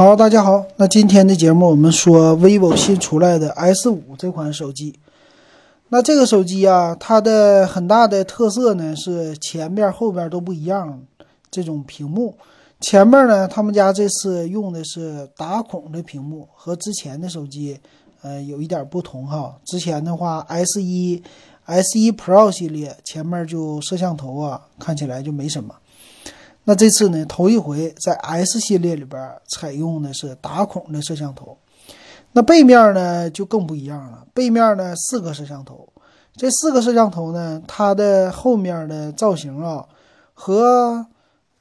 好，大家好，那今天的节目我们说 vivo 新出来的 S 五这款手机。那这个手机啊，它的很大的特色呢是前面后边都不一样，这种屏幕。前面呢，他们家这次用的是打孔的屏幕，和之前的手机呃有一点不同哈。之前的话，S 一、S 一 Pro 系列前面就摄像头啊看起来就没什么。那这次呢，头一回在 S 系列里边采用的是打孔的摄像头，那背面呢就更不一样了。背面呢四个摄像头，这四个摄像头呢，它的后面的造型啊，和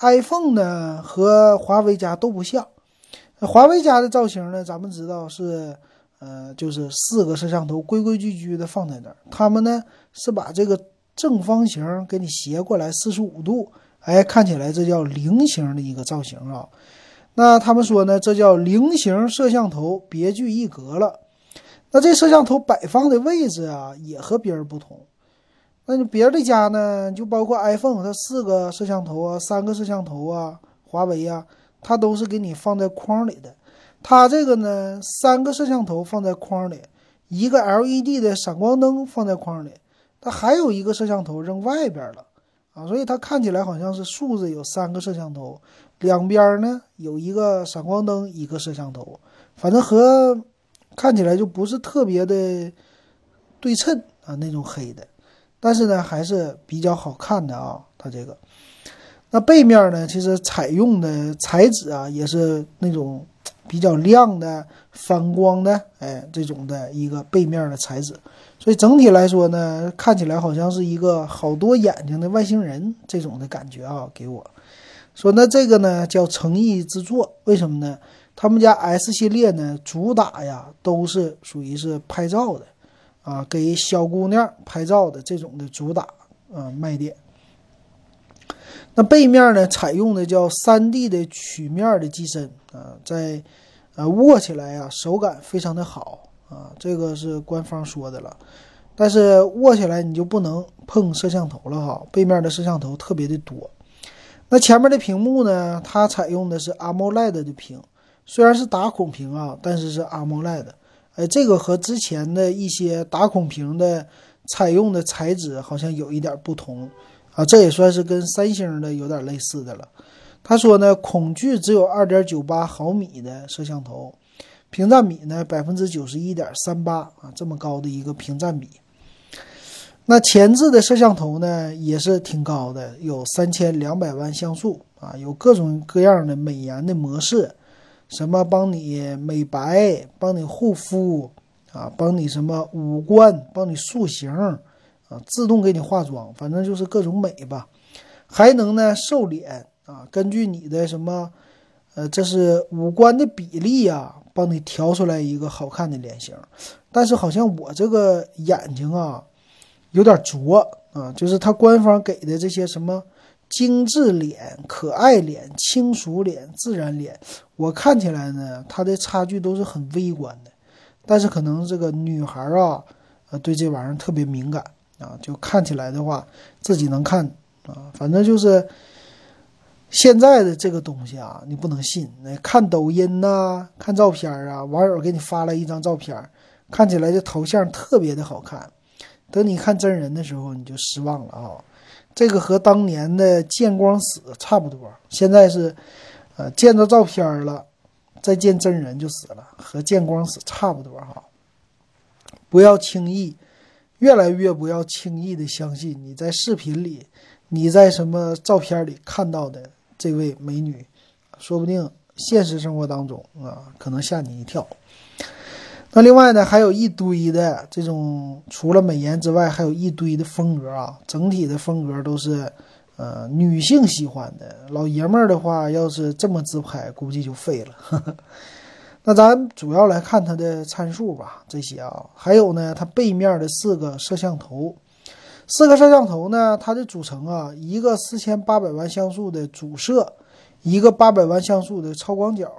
iPhone 呢和华为家都不像。华为家的造型呢，咱们知道是，呃，就是四个摄像头规规矩矩的放在那儿。他们呢是把这个正方形给你斜过来四十五度。哎，看起来这叫菱形的一个造型啊。那他们说呢，这叫菱形摄像头别具一格了。那这摄像头摆放的位置啊，也和别人不同。那你别的家呢，就包括 iPhone，它四个摄像头啊，三个摄像头啊，华为啊，它都是给你放在框里的。它这个呢，三个摄像头放在框里，一个 LED 的闪光灯放在框里，它还有一个摄像头扔外边了。啊，所以它看起来好像是竖着有三个摄像头，两边呢有一个闪光灯，一个摄像头，反正和看起来就不是特别的对称啊那种黑的，但是呢还是比较好看的啊。它这个，那背面呢其实采用的材质啊也是那种比较亮的反光的，哎，这种的一个背面的材质。所以整体来说呢，看起来好像是一个好多眼睛的外星人这种的感觉啊，给我说那这个呢叫诚意之作，为什么呢？他们家 S 系列呢主打呀都是属于是拍照的啊，给小姑娘拍照的这种的主打啊卖点。那背面呢采用的叫 3D 的曲面的机身啊，在呃握起来呀手感非常的好。啊，这个是官方说的了，但是握起来你就不能碰摄像头了哈，背面的摄像头特别的多。那前面的屏幕呢，它采用的是 AMOLED 的屏，虽然是打孔屏啊，但是是 AMOLED。哎，这个和之前的一些打孔屏的采用的材质好像有一点不同啊，这也算是跟三星的有点类似的了。他说呢，孔距只有2.98毫米的摄像头。屏占比呢，百分之九十一点三八啊，这么高的一个屏占比。那前置的摄像头呢，也是挺高的，有三千两百万像素啊，有各种各样的美颜的模式，什么帮你美白、帮你护肤啊，帮你什么五官、帮你塑形啊，自动给你化妆，反正就是各种美吧。还能呢瘦脸啊，根据你的什么，呃，这是五官的比例啊。帮你调出来一个好看的脸型，但是好像我这个眼睛啊，有点拙啊，就是它官方给的这些什么精致脸、可爱脸、轻熟脸、自然脸，我看起来呢，它的差距都是很微观的。但是可能这个女孩啊，呃，对这玩意儿特别敏感啊，就看起来的话，自己能看啊，反正就是。现在的这个东西啊，你不能信。那看抖音呐，看照片啊，网友给你发了一张照片，看起来这头像特别的好看。等你看真人的时候，你就失望了啊！这个和当年的见光死差不多。现在是，呃，见到照片了，再见真人就死了，和见光死差不多哈。不要轻易，越来越不要轻易的相信你在视频里，你在什么照片里看到的。这位美女，说不定现实生活当中啊，可能吓你一跳。那另外呢，还有一堆的这种，除了美颜之外，还有一堆的风格啊。整体的风格都是，呃，女性喜欢的。老爷们儿的话，要是这么自拍，估计就废了。那咱主要来看它的参数吧，这些啊，还有呢，它背面的四个摄像头。四个摄像头呢，它的组成啊，一个四千八百万像素的主摄，一个八百万像素的超广角，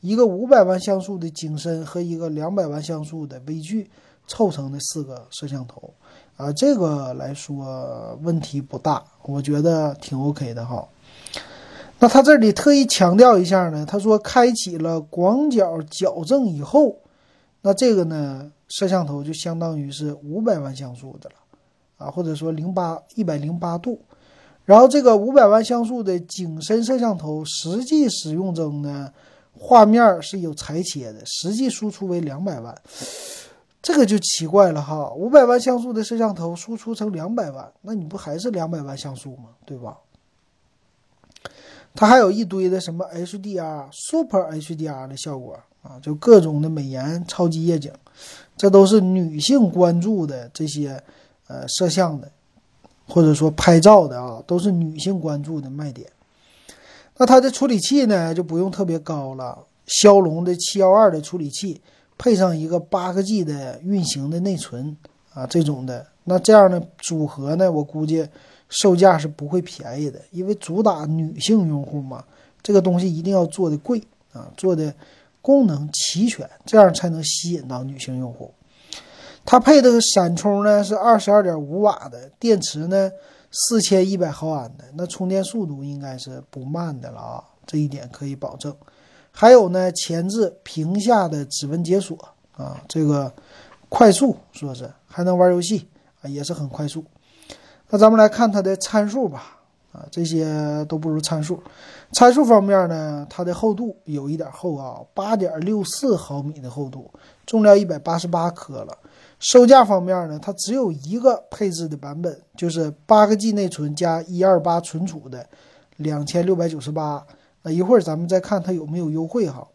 一个五百万像素的景深和一个两百万像素的微距，凑成的四个摄像头啊，这个来说问题不大，我觉得挺 OK 的哈。那他这里特意强调一下呢，他说开启了广角矫正以后，那这个呢摄像头就相当于是五百万像素的了，啊，或者说零八一百零八度。然后这个五百万像素的景深摄像头实际使用中呢，画面是有裁切的，实际输出为两百万。这个就奇怪了哈，五百万像素的摄像头输出成两百万，那你不还是两百万像素吗？对吧？它还有一堆的什么 HDR、Super HDR 的效果啊，就各种的美颜、超级夜景，这都是女性关注的这些呃摄像的，或者说拍照的啊，都是女性关注的卖点。那它的处理器呢，就不用特别高了，骁龙的七幺二的处理器，配上一个八个 G 的运行的内存啊，这种的，那这样的组合呢，我估计。售价是不会便宜的，因为主打女性用户嘛，这个东西一定要做的贵啊，做的功能齐全，这样才能吸引到女性用户。它配的闪充呢是二十二点五瓦的，电池呢四千一百毫安的，那充电速度应该是不慢的了啊，这一点可以保证。还有呢，前置屏下的指纹解锁啊，这个快速说是还能玩游戏啊，也是很快速。那咱们来看它的参数吧，啊，这些都不如参数。参数方面呢，它的厚度有一点厚啊，八点六四毫米的厚度，重量一百八十八克了。售价方面呢，它只有一个配置的版本，就是八个 G 内存加一二八存储的，两千六百九十八。那一会儿咱们再看它有没有优惠哈。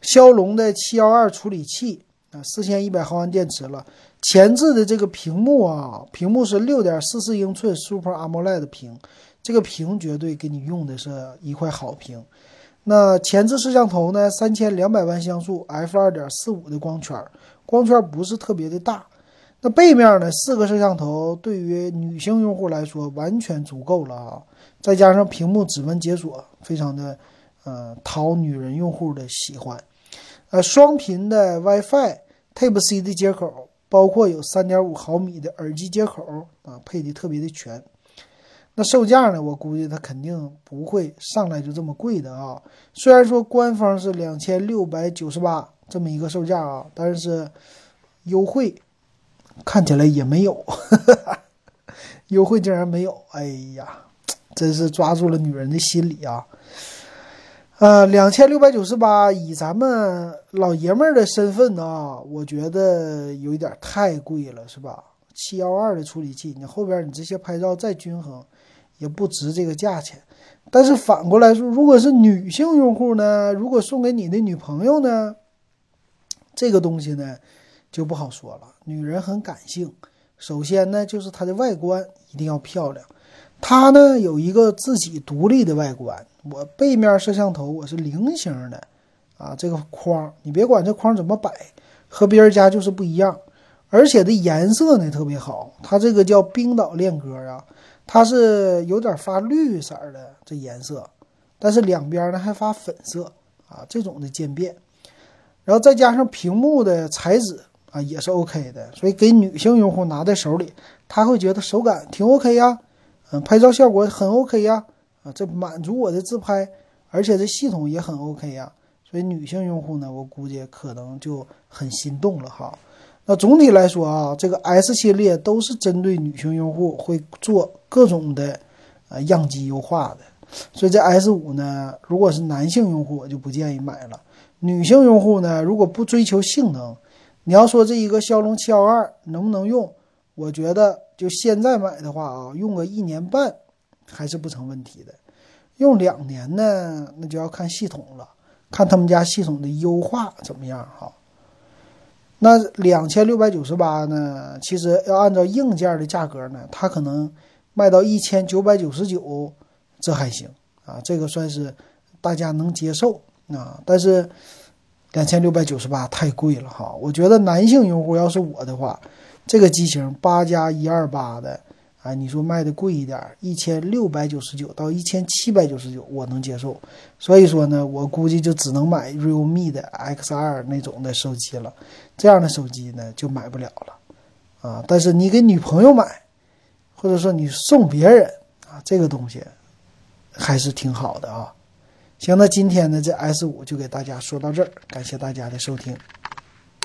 骁龙的七幺二处理器啊，四千一百毫安电池了。前置的这个屏幕啊，屏幕是六点四四英寸 Super AMOLED 屏，这个屏绝对给你用的是一块好屏。那前置摄像头呢，三千两百万像素 f 二点四五的光圈，光圈不是特别的大。那背面呢，四个摄像头对于女性用户来说完全足够了啊，再加上屏幕指纹解锁，非常的呃讨女人用户的喜欢。呃，双频的 WiFi Type C 的接口。包括有三点五毫米的耳机接口啊，配的特别的全。那售价呢？我估计它肯定不会上来就这么贵的啊。虽然说官方是两千六百九十八这么一个售价啊，但是优惠看起来也没有，优惠竟然没有！哎呀，真是抓住了女人的心理啊！呃，两千六百九十八，以咱们老爷们儿的身份呢，我觉得有一点太贵了，是吧？七幺二的处理器，你后边你这些拍照再均衡，也不值这个价钱。但是反过来说，如果是女性用户呢，如果送给你的女朋友呢，这个东西呢就不好说了。女人很感性，首先呢就是它的外观一定要漂亮，它呢有一个自己独立的外观。我背面摄像头我是菱形的，啊，这个框你别管这框怎么摆，和别人家就是不一样，而且的颜色呢特别好，它这个叫冰岛恋歌啊，它是有点发绿色的这颜色，但是两边呢还发粉色啊，这种的渐变，然后再加上屏幕的材质啊也是 OK 的，所以给女性用户拿在手里，他会觉得手感挺 OK 呀，嗯，拍照效果很 OK 呀。啊，这满足我的自拍，而且这系统也很 OK 呀，所以女性用户呢，我估计可能就很心动了哈。那总体来说啊，这个 S 系列都是针对女性用户，会做各种的呃样机优化的。所以这 S 五呢，如果是男性用户，我就不建议买了。女性用户呢，如果不追求性能，你要说这一个骁龙七幺二能不能用？我觉得就现在买的话啊，用个一年半。还是不成问题的，用两年呢，那就要看系统了，看他们家系统的优化怎么样哈。那两千六百九十八呢，其实要按照硬件的价格呢，它可能卖到一千九百九十九，这还行啊，这个算是大家能接受啊。但是两千六百九十八太贵了哈，我觉得男性用户要是我的话，这个机型八加一二八的。啊，你说卖的贵一点，一千六百九十九到一千七百九十九，我能接受。所以说呢，我估计就只能买 realme 的 X2 那种的手机了。这样的手机呢，就买不了了。啊，但是你给女朋友买，或者说你送别人啊，这个东西，还是挺好的啊。行，那今天呢，这 S 五就给大家说到这儿，感谢大家的收听。